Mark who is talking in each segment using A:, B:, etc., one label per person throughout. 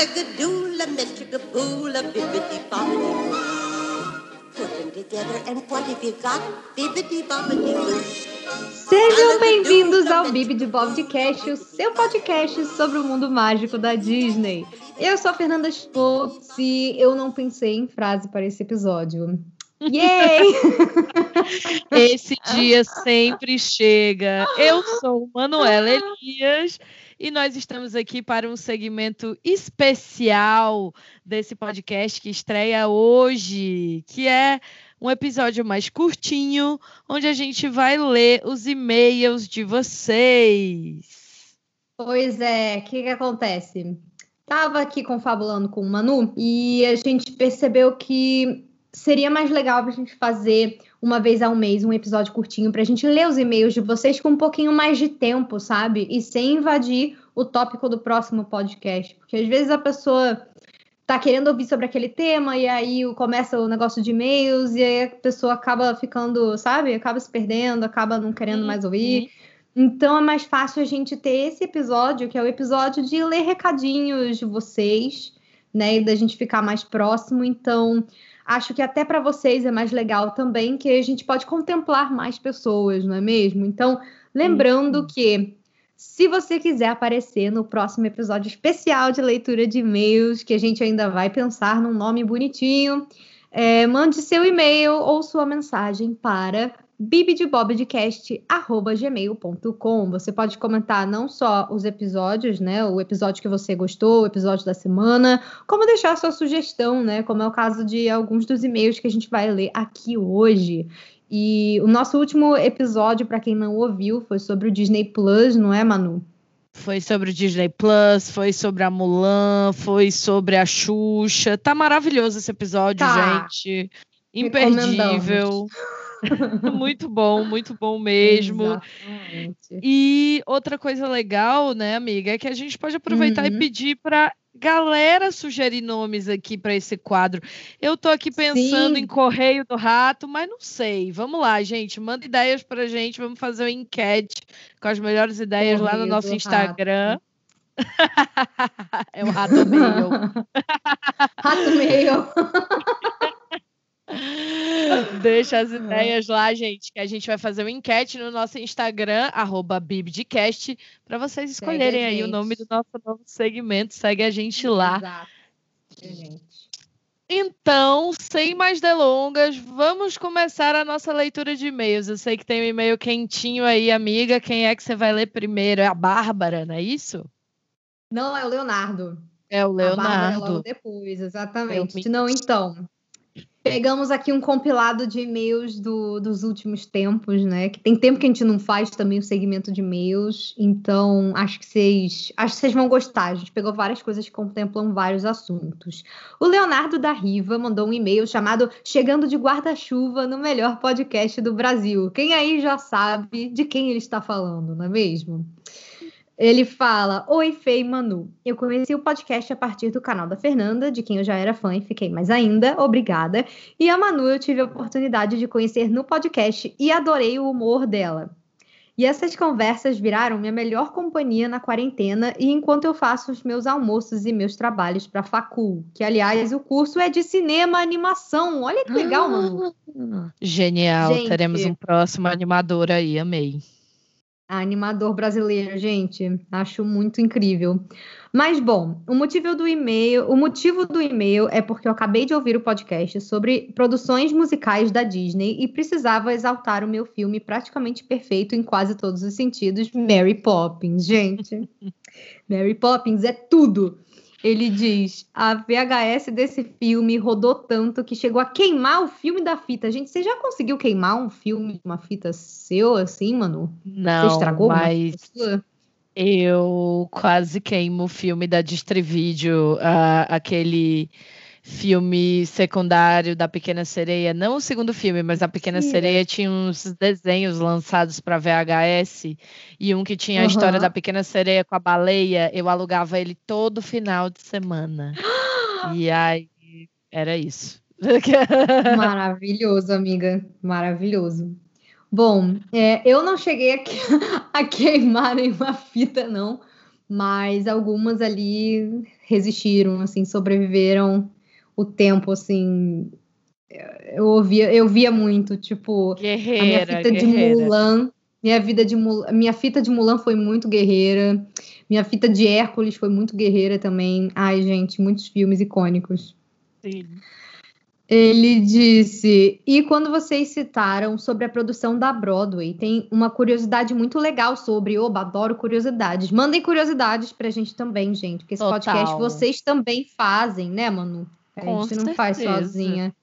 A: Boo. Put them together and what have you got? Bibbidi bobbidi boo.
B: Sejam bem-vindos ao Bibi de Bobcast, o seu podcast sobre o mundo mágico da Disney. Eu sou a Fernanda Spotz e eu não pensei em frase para esse episódio. Yay!
C: Esse dia sempre chega. Eu sou Manuela Elias e nós estamos aqui para um segmento especial desse podcast que estreia hoje, que é um episódio mais curtinho, onde a gente vai ler os e-mails de vocês.
B: Pois é, o que, que acontece? Tava aqui confabulando com o Manu e a gente percebeu que seria mais legal para a gente fazer uma vez ao mês um episódio curtinho para a gente ler os e-mails de vocês com um pouquinho mais de tempo, sabe? E sem invadir o tópico do próximo podcast, porque às vezes a pessoa tá querendo ouvir sobre aquele tema e aí começa o negócio de e-mails e aí a pessoa acaba ficando, sabe? Acaba se perdendo, acaba não querendo mais ouvir. Então é mais fácil a gente ter esse episódio, que é o episódio de ler recadinhos de vocês, né? E da gente ficar mais próximo. Então, acho que até para vocês é mais legal também que a gente pode contemplar mais pessoas, não é mesmo? Então, lembrando que se você quiser aparecer no próximo episódio especial de leitura de e-mails, que a gente ainda vai pensar num nome bonitinho, é, mande seu e-mail ou sua mensagem para bibidebobdcast.gmail.com. Você pode comentar não só os episódios, né? O episódio que você gostou, o episódio da semana, como deixar sua sugestão, né? Como é o caso de alguns dos e-mails que a gente vai ler aqui hoje. E o nosso último episódio, para quem não ouviu, foi sobre o Disney Plus, não é, Manu?
C: Foi sobre o Disney Plus, foi sobre a Mulan, foi sobre a Xuxa. Tá maravilhoso esse episódio,
B: Tá.
C: gente. Imperdível. muito bom, muito bom mesmo.
B: Exatamente.
C: E outra coisa legal, né, amiga, é que a gente pode aproveitar e
B: Uhum.
C: pedir para galera sugerir nomes aqui para esse quadro. Eu tô aqui pensando
B: Sim.
C: em Correio do Rato, mas não sei. Vamos lá, gente, manda ideias pra gente, vamos fazer uma enquete com as melhores ideias lá no
B: Correio
C: nosso Instagram. é o Rato Mail.
B: Rato meio.
C: Deixa as ideias lá, gente, que a gente vai fazer uma enquete no nosso Instagram, arroba Bibdcast, para vocês escolherem aí o nome do nosso novo segmento. Segue a gente lá.
B: Exato, gente.
C: Então, sem mais delongas, vamos começar a nossa leitura de e-mails. Eu sei que tem um e-mail quentinho aí, amiga. Quem é que você vai ler primeiro? É a Bárbara, não é isso?
B: Não, é o Leonardo.
C: É o
B: A Bárbara é logo
C: Leonardo.
B: depois, exatamente.
C: Eu
B: Não, então. Pegamos aqui um compilado de e-mails do- dos últimos tempos, né? Que tem tempo que a gente não faz também o segmento de e-mails. Então, acho que vocês. Acho que vocês vão gostar. A gente pegou várias coisas que contemplam vários assuntos. O Leonardo da Riva mandou um e-mail chamado Chegando de Guarda-Chuva no melhor podcast do Brasil. Quem aí já sabe de quem ele está falando, não é mesmo? Ele fala: Oi, e Manu. Eu conheci o podcast a partir do canal da Fernanda, de quem eu já era fã e fiquei mais ainda, obrigada. E a Manu eu tive a oportunidade de conhecer no podcast e adorei o humor dela. E essas conversas viraram minha melhor companhia na quarentena e enquanto eu faço os meus almoços e meus trabalhos para facul, que aliás o curso é de cinema animação. Olha que legal, Manu.
C: Genial.
B: Gente.
C: Teremos um próximo animador aí, amei.
B: Animador brasileiro, gente, acho muito incrível. Mas bom, o motivo do e-mail, o motivo do e-mail é porque eu acabei de ouvir o podcast sobre produções musicais da Disney e precisava exaltar o meu filme praticamente perfeito em quase todos os sentidos, Mary Poppins, gente. Mary Poppins é tudo. Ele diz: a VHS desse filme rodou tanto que chegou a queimar o filme da fita. Gente, você já conseguiu queimar um filme de uma fita seu assim, mano? Você
C: Não,
B: estragou uma
C: mas eu quase queimo o filme da Distrivídeo, aquele filme secundário da Pequena Sereia, não o segundo filme, mas a Pequena
B: Sim.
C: Sereia tinha uns desenhos lançados para VHS e um que tinha a história
B: Aham.
C: da Pequena Sereia com a baleia, eu alugava ele todo final de semana. E aí era isso.
B: Maravilhoso, amiga. Maravilhoso. Bom, é, eu não cheguei a, a queimar nenhuma fita, não. mas algumas ali resistiram, assim, sobreviveram o tempo, assim. Eu ouvia, eu via muito, tipo,
C: guerreira,
B: a minha fita
C: guerreira.
B: de Mulan, minha vida de Mulan, minha fita de Mulan foi muito guerreira. Minha fita de Hércules foi muito guerreira também. Ai, gente, muitos filmes icônicos.
C: Sim.
B: Ele disse: E quando vocês citaram sobre a produção da Broadway, tem uma curiosidade muito legal sobre. Oba, adoro curiosidades. Mandem curiosidades pra gente também, gente, porque esse
C: Total.
B: podcast vocês também fazem, né, Manu? A
C: Com
B: gente não faz
C: certeza.
B: sozinha.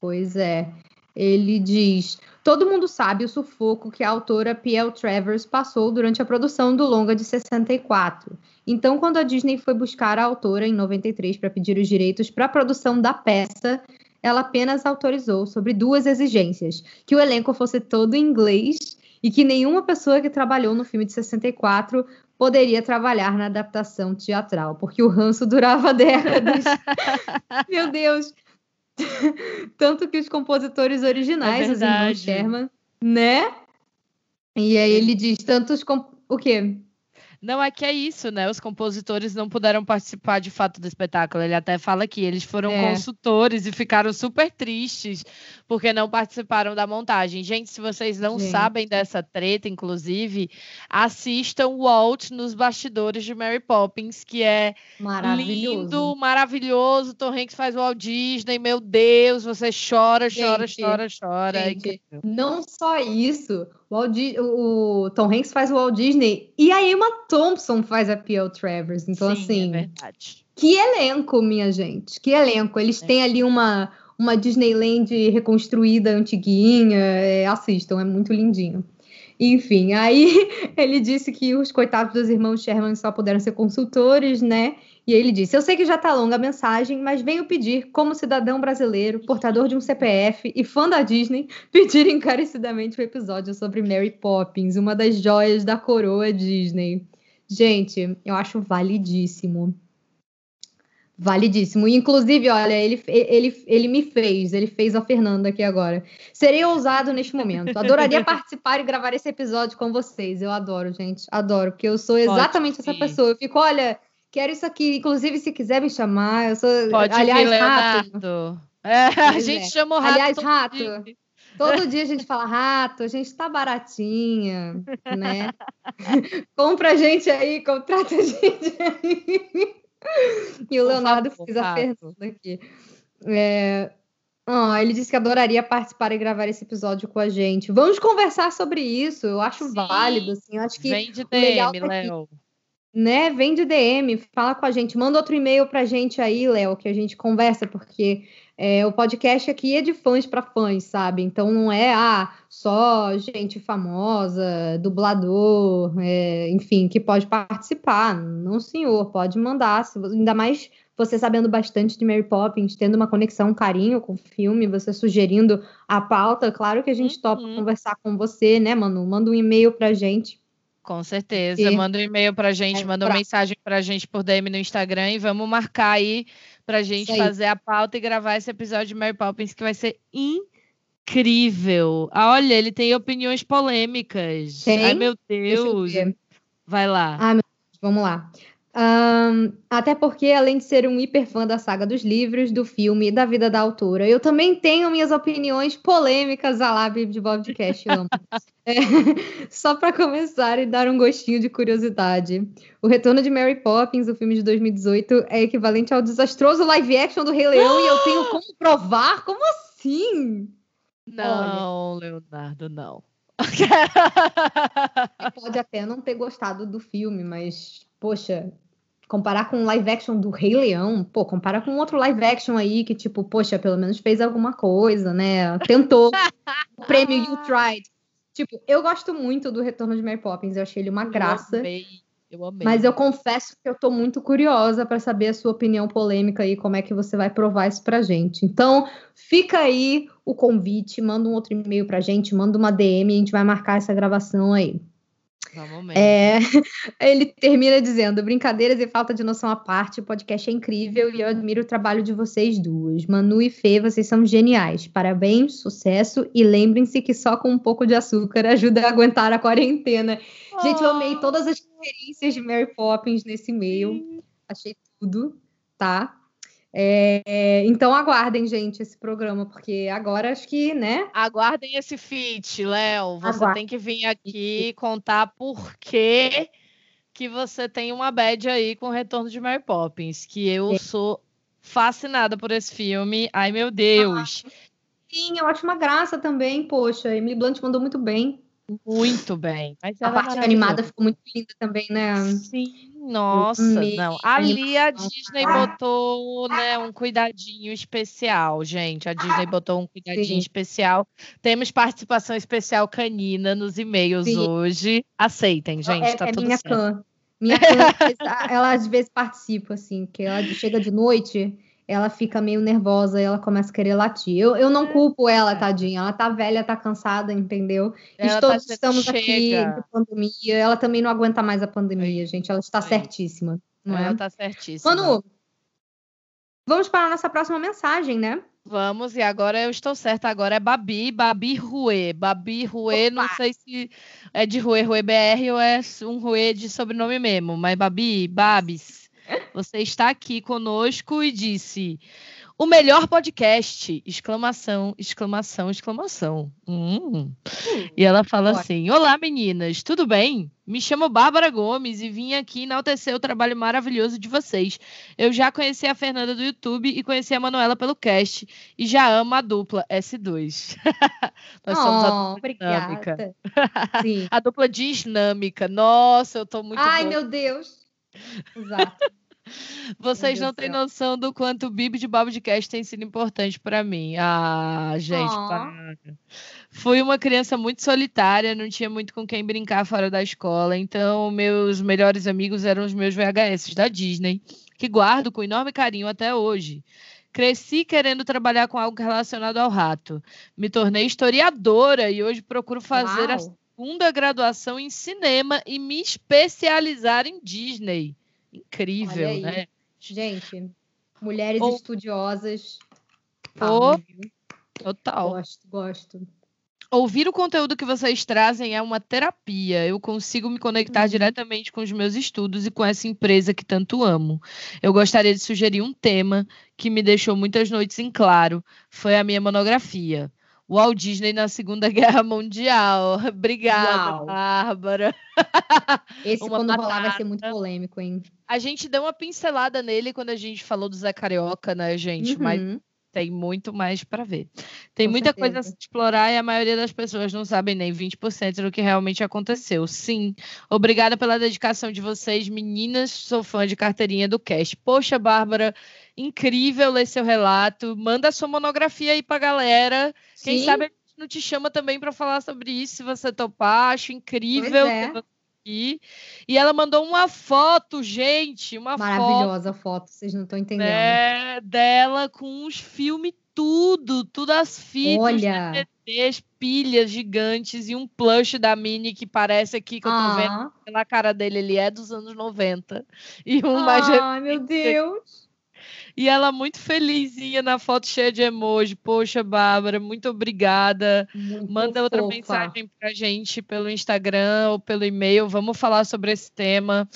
B: Pois é. Ele diz: Todo mundo sabe o sufoco que a autora P.L. Travers passou durante a produção do longa de 64. Então, quando a Disney foi buscar a autora em 93 para pedir os direitos para a produção da peça, ela apenas autorizou sobre duas exigências: que o elenco fosse todo em inglês e que nenhuma pessoa que trabalhou no filme de 64 poderia trabalhar na adaptação teatral, porque o ranço durava décadas. Meu Deus! Tanto que os compositores originais,
C: É
B: os irmãos. Sherman, né? E aí ele diz tantos com... o quê?
C: Não, é que é isso, né? Os compositores não puderam participar de fato do espetáculo. Ele até fala que eles foram
B: É.
C: consultores e ficaram super tristes porque não participaram da montagem. Gente, se vocês não
B: Gente.
C: sabem dessa treta, inclusive, assistam Walt nos bastidores de Mary Poppins, que é
B: Maravilhoso.
C: lindo, maravilhoso. Tom Hanks faz o Walt Disney, meu Deus, você chora, chora,
B: Gente,
C: chora, chora. É
B: gente,
C: incrível.
B: Não só isso, o, Di- o- o Tom Hanks faz o Walt Disney e a Emma Thompson faz a P.L. Travers. Então,
C: Sim,
B: assim,
C: é verdade.
B: que elenco, minha gente. Que elenco. Eles
C: É.
B: têm ali uma, uma Disneyland reconstruída, antiguinha. É, assistam, é muito lindinho. Enfim, aí ele disse que os coitados dos irmãos Sherman só puderam ser consultores, né? E ele disse: Eu sei que já tá longa a mensagem, mas venho pedir, como cidadão brasileiro, portador de um CPF e fã da Disney, pedir encarecidamente o episódio sobre Mary Poppins, uma das joias da coroa Disney. Gente, eu acho validíssimo. Validíssimo. Inclusive, olha, ele, ele, ele me fez, ele fez a Fernanda aqui agora. Serei ousado neste momento. Adoraria participar e gravar esse episódio com vocês. Eu adoro, gente. Adoro, porque eu sou exatamente essa
C: vir.
B: pessoa. Eu fico, olha, quero isso aqui. Inclusive, se quiser me chamar, eu sou.
C: Pode
B: aliás,
C: vir,
B: rato.
C: Leonardo. É, a
B: Pois
C: gente
B: é.
C: chama o rato.
B: Aliás,
C: todo
B: rato.
C: dia.
B: Todo dia a gente fala, rato, a gente tá baratinha, né? Compra a gente aí, contrata a gente aí. E o Leonardo
C: favor,
B: fez a. Fernanda aqui. É, ah, ele disse que adoraria participar e gravar esse episódio com a gente. Vamos conversar sobre isso. Eu acho
C: Sim.
B: válido, assim. Eu acho que
C: Vem de
B: legal
C: DM,
B: tá aqui.
C: Léo.
B: Né? Vem de DM, fala com a gente, manda outro e-mail pra gente aí, Léo, que a gente conversa, porque é, o podcast aqui é de fãs para fãs, sabe? Então não é ah, só gente famosa, dublador, é, enfim, que pode participar. Não, senhor, pode mandar, se ainda mais você sabendo bastante de Mary Poppins, tendo uma conexão, um carinho com o filme, você sugerindo a pauta, claro que a gente topa
C: Uhum.
B: conversar com você, né, Manu? Manda um e-mail pra gente.
C: Com certeza.
B: Porque-
C: Manda um e-mail pra gente,
B: É,
C: manda uma
B: pra-
C: mensagem pra gente por DM no Instagram e vamos marcar aí pra gente fazer a pauta e gravar esse episódio de Mary Poppins que vai ser incrível. Ah, olha, ele tem opiniões polêmicas. Ai,
B: Tem?
C: meu
B: Deixa eu
C: Deus. Vai lá.
B: Ah, meu Deus, vamos lá. Ahn, até porque, além de ser um hiper fã da saga dos livros, do filme e da vida da autora, eu também tenho minhas opiniões polêmicas a lá de podcast. amo. É, só para começar e dar um gostinho de curiosidade. O retorno de Mary Poppins, o filme de 2018, é equivalente ao desastroso live action do Rei Leão e eu tenho como provar? Como assim?
C: Não, Leonardo, não.
B: Pode até não ter gostado do filme, mas, poxa, comparar com o live action do Rei Leão, pô, compara com outro live action aí que, tipo, poxa, pelo menos fez alguma coisa, né? Tentou. o prêmio You Tried. Tipo, eu gosto muito do Retorno de Mary Poppins, eu achei ele uma graça.
C: Eu amei. Eu amei.
B: Mas eu confesso que eu tô muito curiosa para saber a sua opinião polêmica e como é que você vai provar isso pra gente. Então, fica aí o convite, manda um outro e-mail pra gente, manda uma DM, a gente vai marcar essa gravação aí. É, ele termina dizendo: brincadeiras e falta de noção à parte, o podcast é incrível e eu admiro o trabalho de vocês duas. Manu e Fê, vocês são geniais. Parabéns, sucesso e lembrem-se que só com um pouco de açúcar ajuda a aguentar a quarentena. Oh. Gente, eu amei todas as referências de Mary Poppins nesse e-mail. Achei tudo, tá? É, então aguardem, gente, esse programa, porque agora acho que, né?
C: Aguardem esse feat, Léo. Você tem que vir aqui contar por que que você tem uma bad aí com o retorno de Mary Poppins, que eu é. sou fascinada por esse filme. Ai, meu Deus. Ah,
B: sim, eu acho uma graça também, poxa. Emily Blunt mandou muito bem.
C: Muito bem.
B: a é parte animada ficou muito linda também, né?
C: Sim, nossa, não. Ali a Disney botou, né, um cuidadinho especial, gente. A Disney botou um cuidadinho Sim. especial. Temos participação especial canina nos e-mails Sim. hoje. Aceitem, gente, é, tá é tudo
B: minha
C: certo.
B: Cã. Minha cã, ela às vezes participa, assim, que ela chega de noite ela fica meio nervosa e ela começa a querer latir. Eu, eu não culpo ela, tadinha. Ela tá velha, tá cansada, entendeu? Ela e todos tá estamos chega. aqui de pandemia. Ela também não aguenta mais a pandemia, gente. Ela está certíssima. Não
C: ela
B: é?
C: tá certíssima.
B: Manu, vamos para a nossa próxima mensagem, né?
C: Vamos, e agora eu estou certa, agora é Babi, Babi Rue. Babi Rue, Opa. não sei se é de Rue, Rue BR ou é um Rue de sobrenome mesmo, mas Babi, Babis, você está aqui conosco e disse: o melhor podcast! Exclamação, exclamação, exclamação. Hum. E ela fala assim: Olá, meninas, tudo bem? Me chamo Bárbara Gomes e vim aqui enaltecer o trabalho maravilhoso de vocês. Eu já conheci a Fernanda do YouTube e conheci a Manuela pelo cast e já amo a dupla S2.
B: Nós oh, somos a dupla obrigada. dinâmica.
C: a dupla dinâmica. Nossa, eu tô muito
B: Ai, meu Deus. Exato.
C: Vocês não têm noção do quanto o Bibi de Babcast tem sido importante para mim. Ah, gente, oh. Fui uma criança muito solitária, não tinha muito com quem brincar fora da escola, então meus melhores amigos eram os meus VHS da Disney, que guardo com enorme carinho até hoje. Cresci querendo trabalhar com algo relacionado ao rato. Me tornei historiadora e hoje procuro fazer Uau. a segunda graduação em cinema e me especializar em Disney. Incrível, né?
B: Gente, mulheres Ou... estudiosas.
C: Ou... Total.
B: Gosto, gosto.
C: Ouvir o conteúdo que vocês trazem é uma terapia. Eu consigo me conectar uhum. diretamente com os meus estudos e com essa empresa que tanto amo. Eu gostaria de sugerir um tema que me deixou muitas noites em claro. Foi a minha monografia. Walt Disney na Segunda Guerra Mundial. Obrigada, Uau. Bárbara.
B: Esse, uma quando batata. rolar, vai ser muito polêmico, hein?
C: A gente deu uma pincelada nele quando a gente falou do Zé Carioca, né, gente? Uhum. Mas tem muito mais para ver. Tem Com muita certeza. coisa a explorar e a maioria das pessoas não sabem nem 20% do que realmente aconteceu. Sim, obrigada pela dedicação de vocês, meninas. Sou fã de carteirinha do cast. Poxa, Bárbara, incrível ler seu relato. Manda sua monografia aí pra galera. Sim. Quem sabe a gente não te chama também para falar sobre isso, se você topar. Acho incrível
B: é.
C: Aqui. E ela mandou uma foto, gente, uma
B: Maravilhosa
C: foto,
B: foto, vocês não estão entendendo.
C: Né, dela com os filmes tudo, tudo as fitas, Olha. DVDs, pilhas gigantes e um plush da Mini que parece aqui que eu tô ah. vendo pela cara dele, ele é dos anos 90. E um
B: ah, mais meu Deus.
C: E ela muito felizinha na foto cheia de emoji. Poxa, Bárbara, muito obrigada. Muito Manda outra fofa. mensagem pra gente pelo Instagram ou pelo e-mail. Vamos falar sobre esse tema.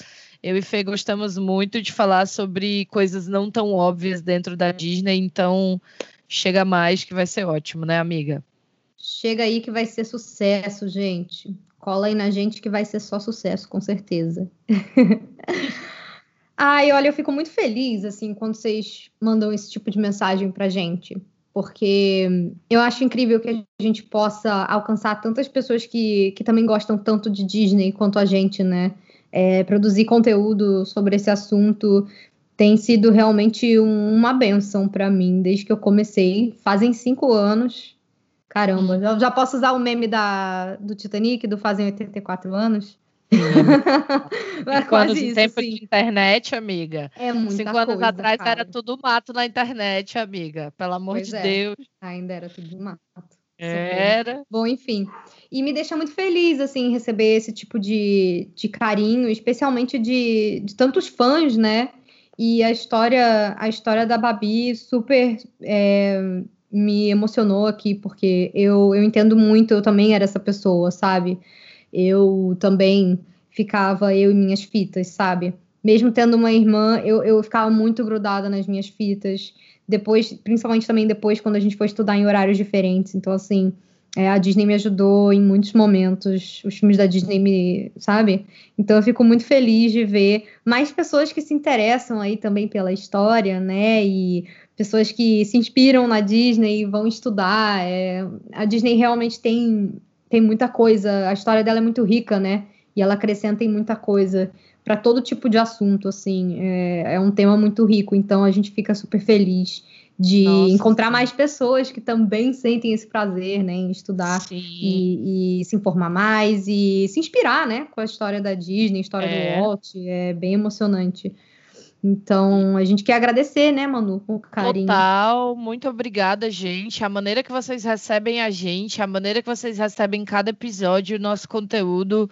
C: Eu e Fê gostamos muito de falar sobre coisas não tão óbvias dentro da Disney, então chega mais que vai ser ótimo, né, amiga?
B: Chega aí que vai ser sucesso, gente. Cola aí na gente que vai ser só sucesso, com certeza. Ai, olha, eu fico muito feliz, assim, quando vocês mandam esse tipo de mensagem pra gente. Porque eu acho incrível que a gente possa alcançar tantas pessoas que, que também gostam tanto de Disney quanto a gente, né? É, produzir conteúdo sobre esse assunto tem sido realmente um, uma benção para mim desde que eu comecei. Fazem cinco anos. Caramba, já, já posso usar o meme da, do Titanic, do Fazem 84 anos?
C: Cinco anos em tempo sim. de internet, amiga.
B: É muita
C: Cinco anos
B: coisa,
C: atrás
B: cara.
C: era tudo mato na internet, amiga. Pelo amor
B: pois
C: de
B: é.
C: Deus.
B: Ainda era tudo mato.
C: Era.
B: Bom, enfim. E me deixa muito feliz, assim, receber esse tipo de, de carinho, especialmente de, de tantos fãs, né? E a história, a história da Babi super é, me emocionou aqui, porque eu, eu entendo muito, eu também era essa pessoa, sabe? Eu também ficava, eu e minhas fitas, sabe? Mesmo tendo uma irmã, eu, eu ficava muito grudada nas minhas fitas. Depois, principalmente também depois, quando a gente foi estudar em horários diferentes. Então, assim, é, a Disney me ajudou em muitos momentos, os filmes da Disney me, sabe? Então eu fico muito feliz de ver mais pessoas que se interessam aí também pela história, né? E pessoas que se inspiram na Disney e vão estudar. É, a Disney realmente tem, tem muita coisa, a história dela é muito rica, né? E ela acrescenta em muita coisa para todo tipo de assunto, assim. É, é um tema muito rico, então a gente fica super feliz de Nossa, encontrar sim. mais pessoas que também sentem esse prazer, né, em estudar e, e, se informar mais e se inspirar, né, com a história da Disney, a história é. do Walt, é bem emocionante. Então, a gente quer agradecer, né, Manu, com carinho.
C: Total, muito obrigada, gente. A maneira que vocês recebem a gente, a maneira que vocês recebem cada episódio, o nosso conteúdo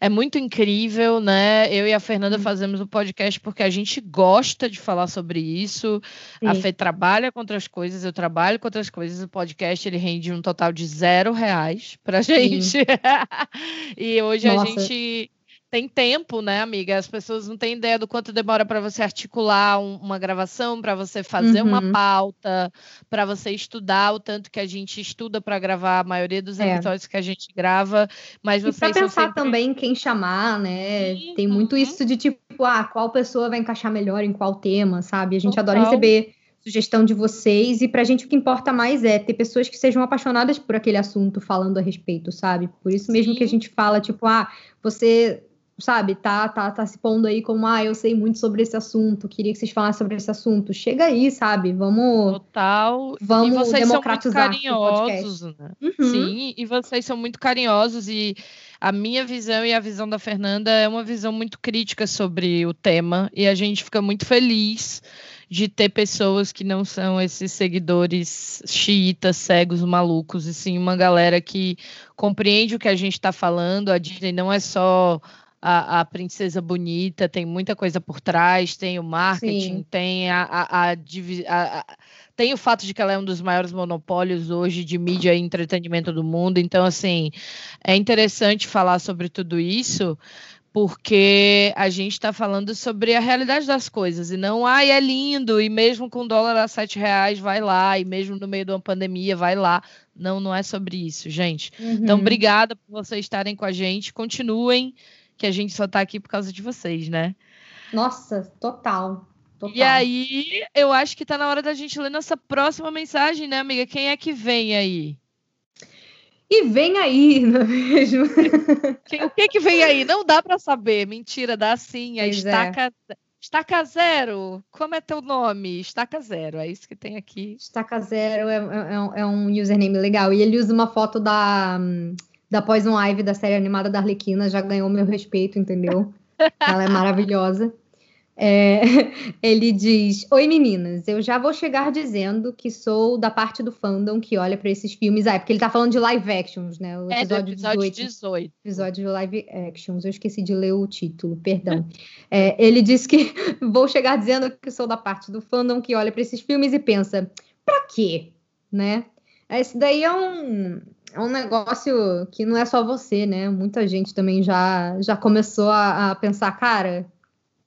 C: é muito incrível, né? Eu e a Fernanda fazemos o um podcast porque a gente gosta de falar sobre isso. Sim. A Fê trabalha com outras coisas, eu trabalho com outras coisas. O podcast ele rende um total de zero reais pra gente. e hoje Nossa. a gente tem tempo, né, amiga? As pessoas não têm ideia do quanto demora para você articular um, uma gravação, para você fazer uhum. uma pauta, para você estudar o tanto que a gente estuda para gravar a maioria dos é. episódios que a gente grava. Mas
B: e
C: vocês
B: pensar
C: sempre...
B: também quem chamar, né? Sim. Tem muito isso de tipo, ah, qual pessoa vai encaixar melhor em qual tema, sabe? A gente Total. adora receber sugestão de vocês e para a gente o que importa mais é ter pessoas que sejam apaixonadas por aquele assunto falando a respeito, sabe? Por isso mesmo Sim. que a gente fala, tipo, ah, você sabe, tá, tá, tá se pondo aí como, ah, eu sei muito sobre esse assunto, queria que vocês falassem sobre esse assunto. Chega aí, sabe? Vamos.
C: Total.
B: Vamos
C: e vocês
B: democratizar
C: são muito carinhosos, né? Uhum. Sim, e vocês são muito carinhosos e a minha visão e a visão da Fernanda é uma visão muito crítica sobre o tema e a gente fica muito feliz de ter pessoas que não são esses seguidores xiitas, cegos, malucos, e sim uma galera que compreende o que a gente está falando. A Disney não é só a, a, princesa bonita, tem muita coisa por trás, tem o marketing, Sim. tem a, a, a, tem o fato de que ela é um dos maiores monopólios hoje de mídia e entretenimento do mundo. Então, assim, é interessante falar sobre tudo isso, porque a gente está falando sobre a realidade das coisas e não, ai, é lindo, e mesmo com dólar a sete reais, vai lá, e mesmo no meio de uma pandemia, vai lá. Não, não é sobre isso, gente. Então, uhum. Então, obrigada por vocês estarem com a gente. Continuem que a gente só tá aqui por causa de vocês, né?
B: Nossa, total. Total.
C: E aí, eu acho que tá na hora da gente ler nossa próxima mensagem, né, amiga? Quem é que vem aí?
B: E vem aí, não é mesmo?
C: o que que vem aí? Não dá para saber. Mentira, dá sim. A estaca, é. estaca Zero. Como é teu nome? Estaca Zero. É isso que tem aqui.
B: Estaca Zero é, é, é um username legal. E ele usa uma foto da. Da Poison Ivy, da série animada da Arlequina, já ganhou meu respeito, entendeu? Ela é maravilhosa. É, ele diz: Oi meninas, eu já vou chegar dizendo que sou da parte do fandom que olha para esses filmes. Ah, é porque ele tá falando de live actions, né?
C: O episódio, é, episódio 18, 18.
B: Episódio de live actions. Eu esqueci de ler o título, perdão. É, ele diz que vou chegar dizendo que sou da parte do fandom que olha para esses filmes e pensa: pra quê? Né? Esse daí é um, é um negócio que não é só você, né? Muita gente também já, já começou a, a pensar, cara,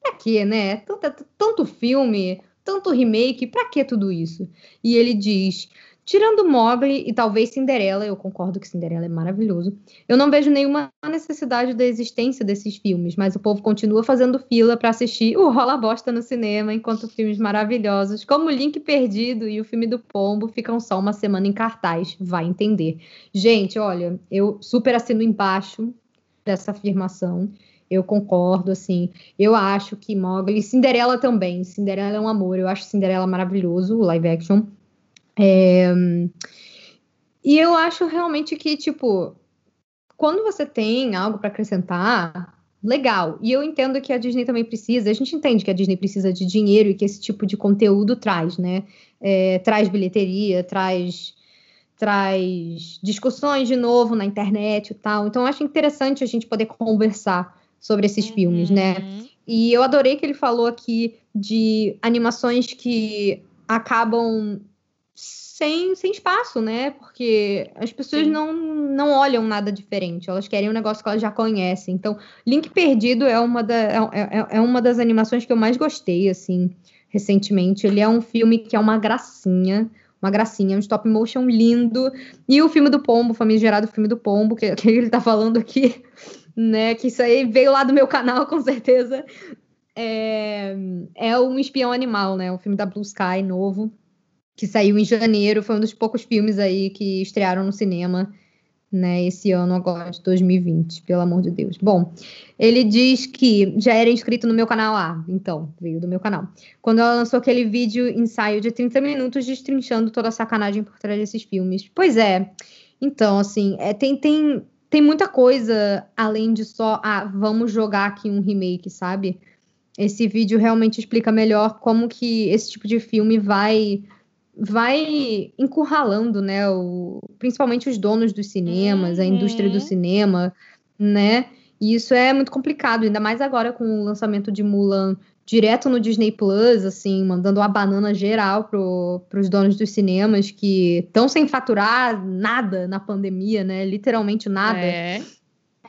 B: pra quê, né? Tanto, tanto filme, tanto remake, pra que tudo isso? E ele diz: Tirando Mogli e talvez Cinderela, eu concordo que Cinderela é maravilhoso. Eu não vejo nenhuma necessidade da existência desses filmes, mas o povo continua fazendo fila para assistir o Rola Bosta no cinema, enquanto filmes maravilhosos, como Link Perdido e o filme do Pombo, ficam só uma semana em cartaz. Vai entender. Gente, olha, eu super assino embaixo dessa afirmação. Eu concordo, assim. Eu acho que Mogli, Cinderela também. Cinderela é um amor. Eu acho Cinderela maravilhoso, o live action. É... E eu acho realmente que, tipo, quando você tem algo para acrescentar, legal. E eu entendo que a Disney também precisa, a gente entende que a Disney precisa de dinheiro e que esse tipo de conteúdo traz, né? É, traz bilheteria, traz traz discussões de novo na internet e tal. Então, eu acho interessante a gente poder conversar sobre esses uhum. filmes, né? Uhum. E eu adorei que ele falou aqui de animações que acabam sem, sem espaço, né? Porque as pessoas não, não olham nada diferente, elas querem um negócio que elas já conhecem. Então, Link Perdido é uma, da, é, é, é uma das animações que eu mais gostei, assim, recentemente. Ele é um filme que é uma gracinha, uma gracinha, um stop motion lindo. E o filme do Pombo, famigerado filme do Pombo, que, que ele tá falando aqui, né? Que isso aí veio lá do meu canal, com certeza. É, é um espião animal, né? O filme da Blue Sky novo, que saiu em janeiro. Foi um dos poucos filmes aí que estrearam no cinema né, esse ano agora de 2020, pelo amor de Deus. Bom, ele diz que já era inscrito no meu canal ah, então, veio do meu canal. Quando ela lançou aquele vídeo ensaio de 30 minutos destrinchando toda a sacanagem por trás desses filmes. Pois é. Então, assim, é, tem, tem, tem muita coisa além de só, ah, vamos jogar aqui um remake, sabe? Esse vídeo realmente explica melhor como que esse tipo de filme vai vai encurralando, né, o, principalmente os donos dos cinemas, uhum. a indústria do uhum. cinema, né? E isso é muito complicado, ainda mais agora com o lançamento de Mulan direto no Disney Plus, assim, mandando uma banana geral para os donos dos cinemas que estão sem faturar nada na pandemia, né? Literalmente nada. É.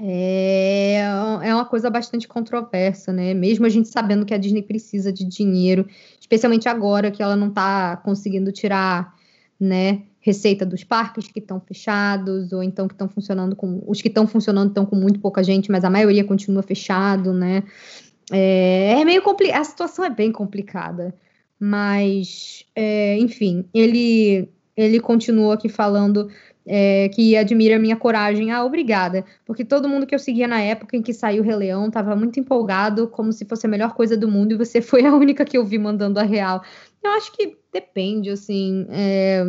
B: É, é uma coisa bastante controversa, né? Mesmo a gente sabendo que a Disney precisa de dinheiro, especialmente agora que ela não está conseguindo tirar, né, receita dos parques que estão fechados, ou então que estão funcionando com. Os que estão funcionando estão com muito pouca gente, mas a maioria continua fechado, né? É, é meio complicado. A situação é bem complicada. Mas, é, enfim, ele, ele continua aqui falando é, que admira a minha coragem. Ah, obrigada. Porque todo mundo que eu seguia na época em que saiu o Rei Leão estava muito empolgado, como se fosse a melhor coisa do mundo, e você foi a única que eu vi mandando a real. Eu acho que depende, assim. É,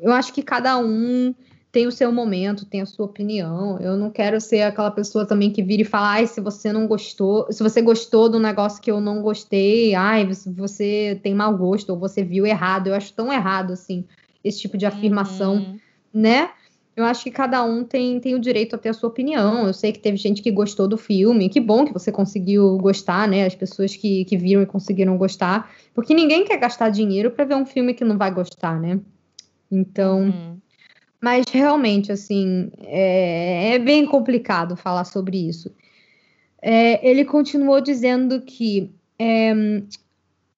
B: eu acho que cada um tem o seu momento, tem a sua opinião. Eu não quero ser aquela pessoa também que vira e fala, ai, se você não gostou, se você gostou do negócio que eu não gostei, ai, você tem mau gosto, ou você viu errado. Eu acho tão errado, assim, esse tipo de afirmação, uhum. né? Eu acho que cada um tem, tem o direito a ter a sua opinião. Eu sei que teve gente que gostou do filme. Que bom que você conseguiu gostar, né? As pessoas que, que viram e conseguiram gostar. Porque ninguém quer gastar dinheiro para ver um filme que não vai gostar, né? Então. Uhum. Mas realmente, assim, é, é, bem complicado falar sobre isso. É, ele continuou dizendo que é,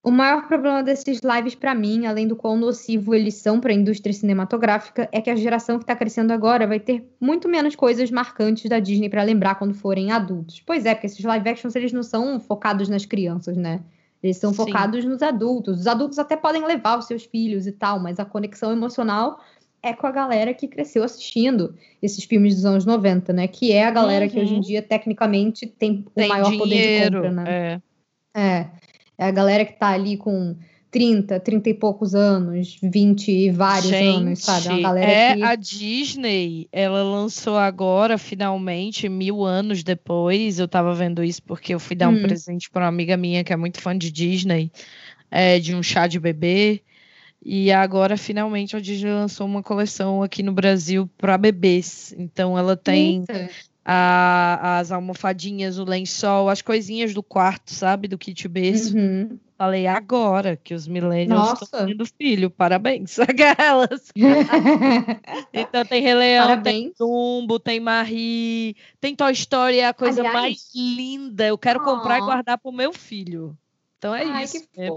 B: o maior problema desses lives para mim, além do quão nocivo eles são para a indústria cinematográfica, é que a geração que está crescendo agora vai ter muito menos coisas marcantes da Disney para lembrar quando forem adultos. Pois é, porque esses live actions eles não são focados nas crianças, né? Eles são Sim. focados nos adultos. Os adultos até podem levar os seus filhos e tal, mas a conexão emocional é com a galera que cresceu assistindo esses filmes dos anos 90, né? Que é a galera uhum. que hoje em uhum. dia, tecnicamente, tem o tem maior dinheiro, poder de compra, né? É. é. É a galera que tá ali com 30, 30 e poucos anos, 20 e vários Gente, anos, sabe? É, uma galera
C: é
B: que...
C: a Disney, ela lançou agora, finalmente, mil anos depois. Eu tava vendo isso porque eu fui dar um hum. presente para uma amiga minha que é muito fã de Disney, é, de um chá de bebê. E agora, finalmente, a Disney lançou uma coleção aqui no Brasil para bebês. Então, ela tem Eita a, as almofadinhas, o lençol, as coisinhas do quarto, sabe? Do kit berço. Uhum. Falei agora que os millennials estão tendo filho. Parabéns, aquelas. então tem Rei Leão, Parabéns. tem Dumbo, tem Marie, tem Toy Story, é a coisa Aliás. mais linda. Eu quero oh. comprar e guardar pro meu filho. Então é Ai, isso.
B: Que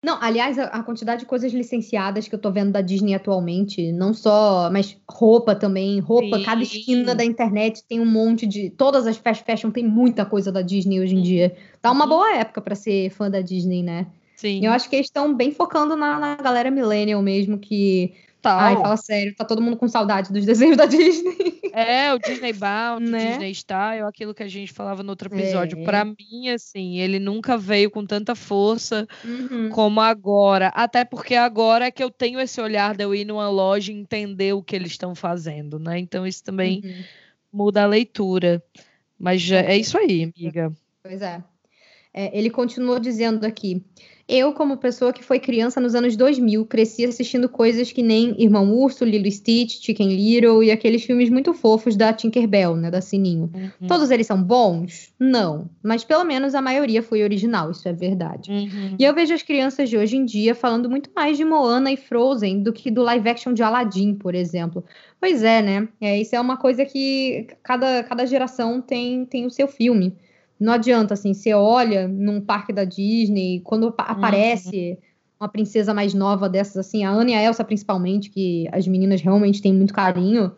B: não, aliás, a, a, quantidade de coisas licenciadas que eu tô vendo da Disney atualmente, não só, mas roupa também, roupa, Sim. cada esquina da internet tem um monte de, todas as fast fashion tem muita coisa da Disney hoje em dia. Tá uma boa época para ser fã da Disney, né? Sim. Eu acho que eles estão bem focando na, na galera millennial mesmo, que Total. Ai, fala sério, tá todo mundo com saudade dos desenhos da Disney.
C: É, o Disney Bound, né? o Disney Style, aquilo que a gente falava no outro episódio. É. Para mim, assim, ele nunca veio com tanta força uhum. como agora. Até porque agora é que eu tenho esse olhar de eu ir numa loja e entender o que eles estão fazendo, né? Então isso também uhum. muda a leitura. Mas já, é isso aí, amiga.
B: Pois é. É, ele continuou dizendo aqui: eu, como pessoa que foi criança nos anos 2000, cresci assistindo coisas que nem Irmão Urso, Lilo Stitch, Chicken Little e aqueles filmes muito fofos da Tinkerbell, né, da Sininho. Uhum. Todos eles são bons? Não. Mas pelo menos a maioria foi original, isso é verdade. Uhum. E eu vejo as crianças de hoje em dia falando muito mais de Moana e Frozen do que do live action de Aladdin, por exemplo. Pois é, né? É, isso é uma coisa que cada, cada geração tem, tem o seu filme não adianta, assim, você olha num parque da Disney, quando aparece uhum. uma princesa mais nova dessas, assim, a Anne e a Elsa principalmente, que as meninas realmente têm muito carinho,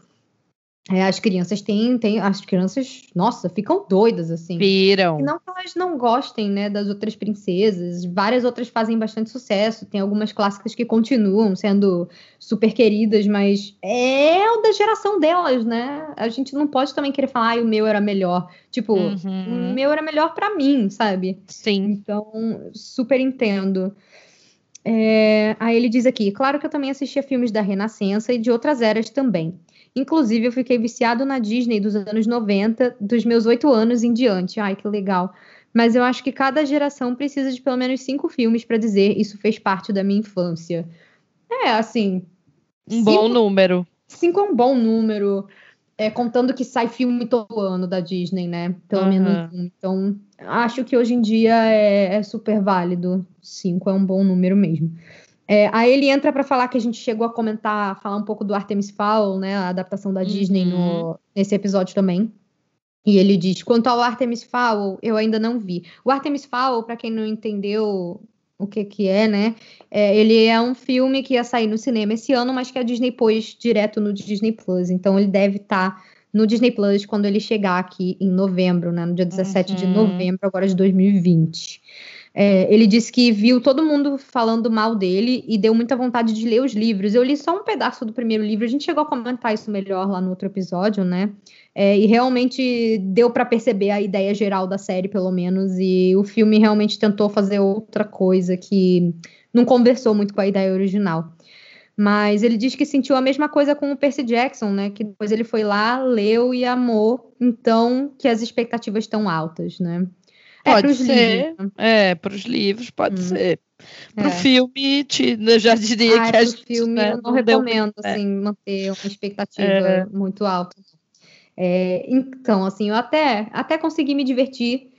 B: é, as crianças têm, têm, as crianças, nossa, ficam doidas, assim.
C: Viram.
B: E não que elas não gostem, né, das outras princesas. Várias outras fazem bastante sucesso. Tem algumas clássicas que continuam sendo super queridas, mas é o da geração delas, né? A gente não pode também querer falar, ah, o meu era melhor. Tipo, uhum. o meu era melhor para mim, sabe?
C: Sim.
B: Então, super entendo. É, aí ele diz aqui: claro que eu também assistia filmes da Renascença e de outras eras também. Inclusive, eu fiquei viciado na Disney dos anos 90, dos meus oito anos em diante. Ai, que legal. Mas eu acho que cada geração precisa de pelo menos cinco filmes para dizer isso fez parte da minha infância. É, assim.
C: Um cinco, bom número.
B: Cinco é um bom número. É, contando que sai filme todo ano da Disney, né? Pelo uhum. menos um. Então, acho que hoje em dia é, é super válido. Cinco é um bom número mesmo. É, aí ele entra para falar que a gente chegou a comentar, falar um pouco do Artemis Fowl, né, a adaptação da uhum. Disney no, uhum. nesse episódio também. E ele diz: quanto ao Artemis Fowl, eu ainda não vi. O Artemis Fowl, para quem não entendeu o que que é, né, é, ele é um filme que ia sair no cinema esse ano, mas que a Disney pôs direto no Disney Plus. Então ele deve estar tá no Disney Plus quando ele chegar aqui em novembro, né, no dia 17 uhum. de novembro agora de 2020. É, ele disse que viu todo mundo falando mal dele e deu muita vontade de ler os livros. Eu li só um pedaço do primeiro livro, a gente chegou a comentar isso melhor lá no outro episódio, né? É, e realmente deu para perceber a ideia geral da série, pelo menos, e o filme realmente tentou fazer outra coisa que não conversou muito com a ideia original. Mas ele diz que sentiu a mesma coisa com o Percy Jackson, né? Que depois ele foi lá, leu e amou, então que as expectativas estão altas, né?
C: É, pode ser. Livros. É, para os livros pode hum. ser. Para o é. filme, te, eu já diria Ai, que a gente,
B: filme né, eu não, recomendo deu... assim, manter uma expectativa é. muito alta. É, então, assim, eu até, até consegui me divertir,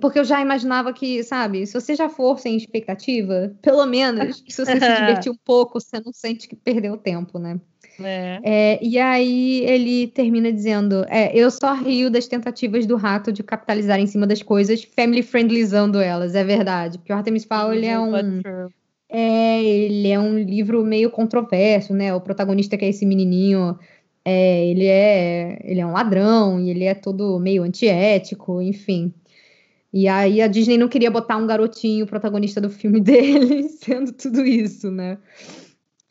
B: porque eu já imaginava que, sabe, se você já for sem expectativa, pelo menos, se você se divertir um pouco, você não sente que perdeu tempo, né? É. É, e aí ele termina dizendo: é, Eu só rio das tentativas do rato de capitalizar em cima das coisas, family friendlyzando elas, é verdade. Porque o Artemis Fowl ele é um. É, ele é um livro meio controverso, né? O protagonista que é esse menininho. É, ele é ele é um ladrão e ele é todo meio antiético, enfim. E aí a Disney não queria botar um garotinho protagonista do filme dele sendo tudo isso, né?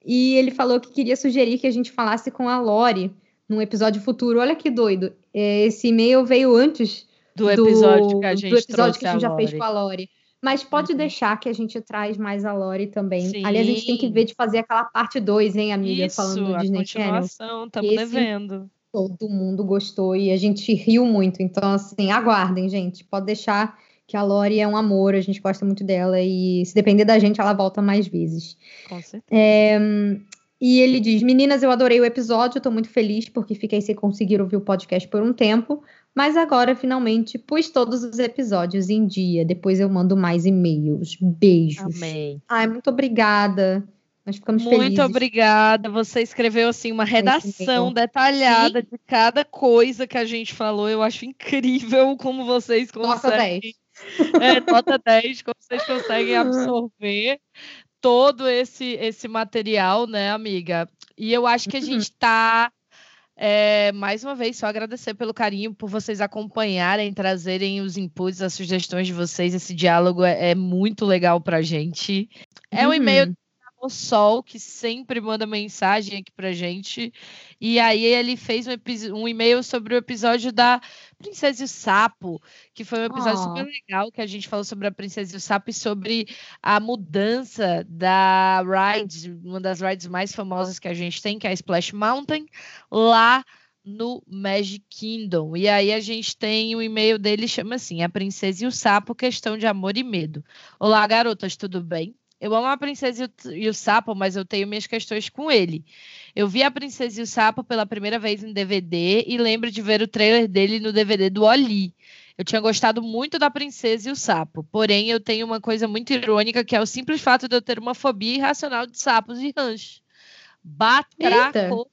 B: E ele falou que queria sugerir que a gente falasse com a Lori num episódio futuro. Olha que doido. É, esse e-mail veio antes
C: do episódio do, que a gente, do
B: episódio que a gente já fez com a Lori. Mas pode uhum. deixar que a gente traz mais a Lori também. Sim. Aliás, a gente tem que ver de fazer aquela parte 2, hein, amiga?
C: Isso,
B: falando do Disney
C: Channel. Estamos devendo.
B: Todo mundo gostou e a gente riu muito. Então, assim, aguardem, gente. Pode deixar que a Lori é um amor, a gente gosta muito dela e se depender da gente, ela volta mais vezes.
C: Com certeza.
B: É, e ele diz: Meninas, eu adorei o episódio, estou muito feliz porque fiquei sem conseguir ouvir o podcast por um tempo, mas agora finalmente pus todos os episódios em dia. Depois eu mando mais e-mails. Beijos.
C: Amém.
B: Ai, muito obrigada. Nós ficamos
C: Muito
B: felizes.
C: obrigada. Você escreveu assim uma redação detalhada Sim. de cada coisa que a gente falou. Eu acho incrível como vocês conseguem. Nossa, 10. É, nota 10, como vocês conseguem absorver todo esse, esse material, né, amiga? E eu acho que a gente está. É, mais uma vez, só agradecer pelo carinho, por vocês acompanharem, trazerem os inputs, as sugestões de vocês. Esse diálogo é, é muito legal para a gente. É um e-mail uhum Sol, que sempre manda mensagem aqui pra gente. E aí ele fez um, um e-mail sobre o episódio da Princesa e o Sapo, que foi um episódio oh. super legal, que a gente falou sobre a Princesa e o Sapo e sobre a mudança da ride, uma das rides mais famosas que a gente tem, que é a Splash Mountain, lá no Magic Kingdom. E aí a gente tem o um e-mail dele, chama assim: A Princesa e o Sapo, questão de amor e medo. Olá, garotas, tudo bem? Eu amo a Princesa e o Sapo, mas eu tenho minhas questões com ele. Eu vi a Princesa e o Sapo pela primeira vez em DVD e lembro de ver o trailer dele no DVD do Oli. Eu tinha gostado muito da Princesa e o Sapo, porém eu tenho uma coisa muito irônica que é o simples fato de eu ter uma fobia irracional de sapos e ranchos. Batracofobia,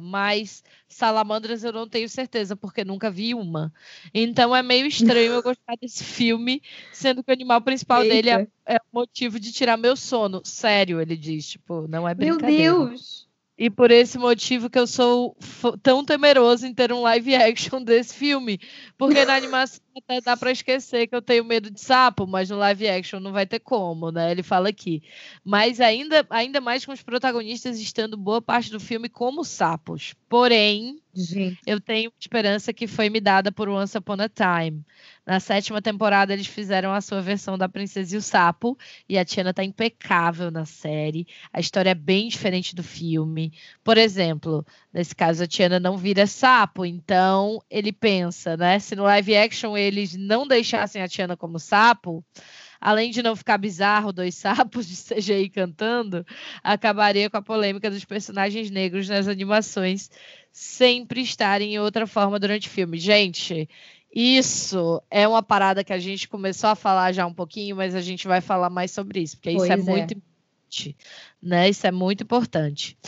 C: mas salamandras eu não tenho certeza, porque nunca vi uma. Então é meio estranho eu gostar desse filme, sendo que o animal principal Eita. dele é, é motivo de tirar meu sono. Sério, ele diz, tipo, não é brincadeira.
B: Meu Deus!
C: E por esse motivo que eu sou tão temeroso em ter um live action desse filme. Porque na animação até dá para esquecer que eu tenho medo de sapo, mas no live action não vai ter como, né? Ele fala aqui. Mas ainda, ainda mais com os protagonistas estando boa parte do filme como sapos. Porém, Gente. eu tenho esperança que foi me dada por Once Upon a Time. Na sétima temporada, eles fizeram a sua versão da Princesa e o Sapo, e a Tiana tá impecável na série. A história é bem diferente do filme. Por exemplo, nesse caso, a Tiana não vira sapo, então ele pensa, né? Se no live action eles não deixassem a Tiana como sapo, além de não ficar bizarro dois sapos de CGI cantando, acabaria com a polêmica dos personagens negros nas animações sempre estarem em outra forma durante o filme. Gente, isso é uma parada que a gente começou a falar já um pouquinho, mas a gente vai falar mais sobre isso, porque pois isso é, é muito importante, né? Isso é muito importante.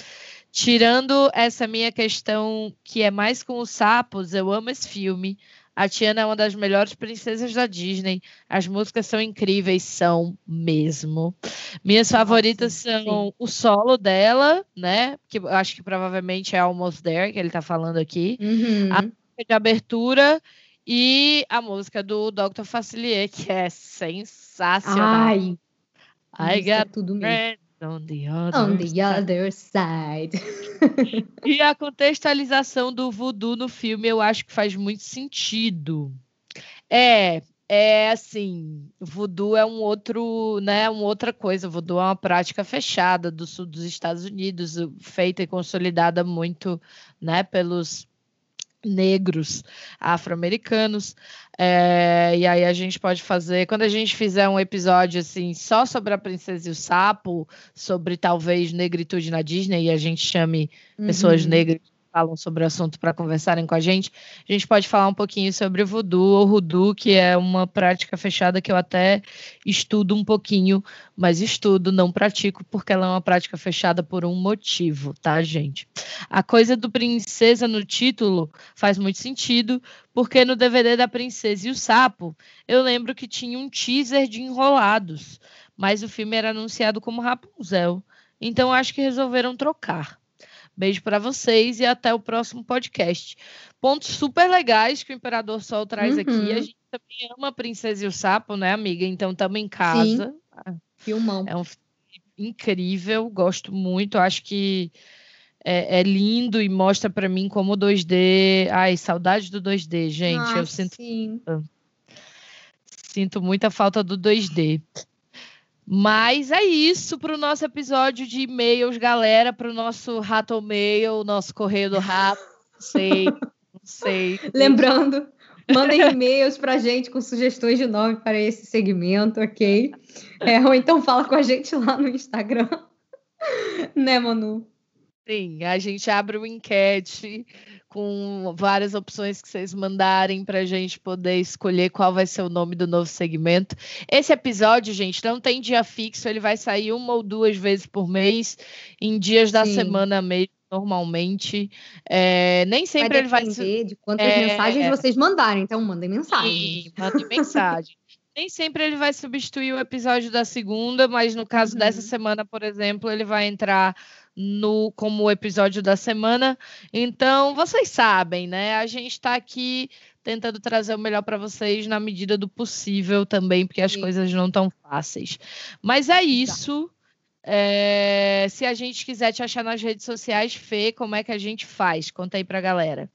C: Tirando essa minha questão que é mais com os sapos, eu amo esse filme. A Tiana é uma das melhores princesas da Disney. As músicas são incríveis, são mesmo. Minhas favoritas são sim. o solo dela, né? Que eu acho que provavelmente é Almost There, que ele tá falando aqui.
B: Uhum. A
C: música de abertura e a música do Dr. Facilier, que é sensacional.
B: Ai,
C: I got
B: é tudo mesmo.
C: On the other,
B: on the other side.
C: e a contextualização do voodoo no filme eu acho que faz muito sentido. É, é assim, voodoo é um outro, né, uma outra coisa. Voodoo é uma prática fechada do sul dos Estados Unidos, feita e consolidada muito, né, pelos negros afro-americanos. É, e aí a gente pode fazer, quando a gente fizer um episódio assim só sobre a princesa e o sapo, sobre talvez negritude na Disney, e a gente chame uhum. pessoas negras falam sobre o assunto para conversarem com a gente, a gente pode falar um pouquinho sobre voodoo ou rudu, que é uma prática fechada que eu até estudo um pouquinho, mas estudo, não pratico, porque ela é uma prática fechada por um motivo, tá, gente? A coisa do princesa no título faz muito sentido, porque no DVD da Princesa e o Sapo, eu lembro que tinha um teaser de Enrolados, mas o filme era anunciado como Rapunzel. Então acho que resolveram trocar. Beijo para vocês e até o próximo podcast. Pontos super legais que o Imperador Sol traz uhum. aqui. A gente também ama a Princesa e o Sapo, né, amiga? Então estamos em casa.
B: Sim. Filmão.
C: É um filme incrível, gosto muito. Acho que é, é lindo e mostra para mim como o 2D. Ai, saudade do 2D, gente. Ah, eu sinto.
B: Sim.
C: Sinto muita falta do 2D. Mas é isso para o nosso episódio de e-mails, galera, para o nosso rato mail, nosso correio do rato. Não sei, não sei.
B: Lembrando, mandem e-mails para a gente com sugestões de nome para esse segmento, ok? É, ou então fala com a gente lá no Instagram. né, Manu?
C: Sim, a gente abre o enquete com várias opções que vocês mandarem para a gente poder escolher qual vai ser o nome do novo segmento. Esse episódio, gente, não tem dia fixo, ele vai sair uma ou duas vezes por mês, em dias da Sim. semana mesmo, normalmente. É, nem sempre
B: vai
C: ele vai
B: de quantas é, mensagens vocês mandarem, então mandem mensagem.
C: Sim, mandem mensagem. Nem sempre ele vai substituir o episódio da segunda, mas no caso uhum. dessa semana, por exemplo, ele vai entrar no como episódio da semana. Então, vocês sabem, né? A gente está aqui tentando trazer o melhor para vocês na medida do possível também, porque as Sim. coisas não estão fáceis. Mas é isso. É, se a gente quiser te achar nas redes sociais, Fê, como é que a gente faz? Conta aí para a galera.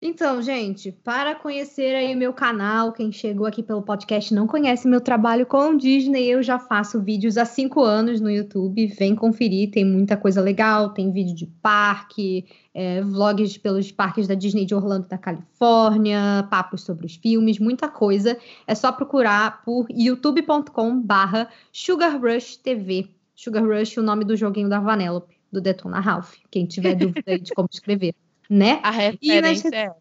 B: Então, gente, para conhecer aí meu canal, quem chegou aqui pelo podcast não conhece meu trabalho com Disney, eu já faço vídeos há cinco anos no YouTube. Vem conferir, tem muita coisa legal, tem vídeo de parque, é, vlogs pelos parques da Disney de Orlando da Califórnia, papos sobre os filmes, muita coisa. É só procurar por youtube.com/barra Sugar Rush TV. Sugar Rush, o nome do joguinho da Vanellope, do Detona Ralph. Quem tiver dúvida de como escrever né?
C: A referência nas...
B: é.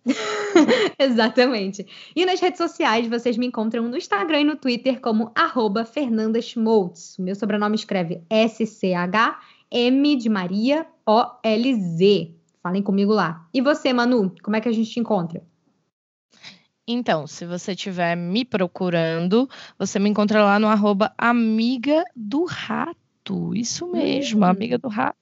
B: Exatamente. E nas redes sociais, vocês me encontram no Instagram e no Twitter como arroba O meu sobrenome escreve S-C-H-M de Maria O-L-Z. Falem comigo lá. E você, Manu, como é que a gente te encontra?
C: Então, se você estiver me procurando, você me encontra lá no arroba Amiga do Rato. Isso mesmo, uhum. Amiga do Rato.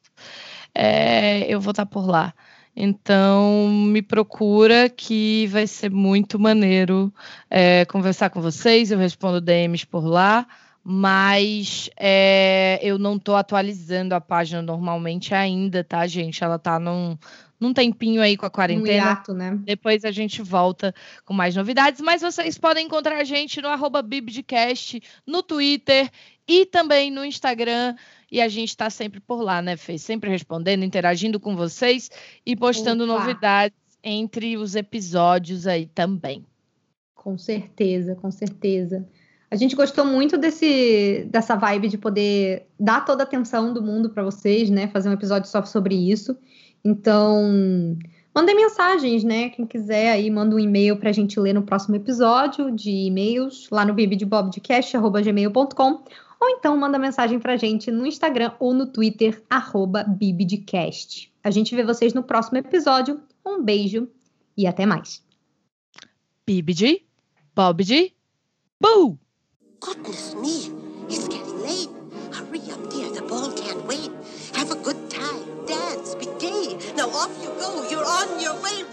C: É, eu vou estar por lá. Então, me procura que vai ser muito maneiro é, conversar com vocês. Eu respondo DMs por lá, mas é, eu não estou atualizando a página normalmente ainda, tá, gente? Ela está num, num tempinho aí com a quarentena. Um
B: hiato, né?
C: Depois a gente volta com mais novidades, mas vocês podem encontrar a gente no arroba Bibdcast, no Twitter e também no Instagram. E a gente está sempre por lá, né, Fê? Sempre respondendo, interagindo com vocês e postando Opa. novidades entre os episódios aí também.
B: Com certeza, com certeza. A gente gostou muito desse, dessa vibe de poder dar toda a atenção do mundo para vocês, né? Fazer um episódio só sobre isso. Então, mandem mensagens, né? Quem quiser aí, manda um e-mail para a gente ler no próximo episódio de e-mails lá no bibidebobdecast.gmail.com ou então manda mensagem pra gente no Instagram ou no Twitter, arroba Bibidcast. A gente vê vocês no próximo episódio. Um beijo e até mais.
C: Bibidi, Bobidi, Boo!
A: Goodness me, it's getting late. Hurry up, dear, the ball can't wait. Have a good time, dance, be gay. Now off you go, you're on your way.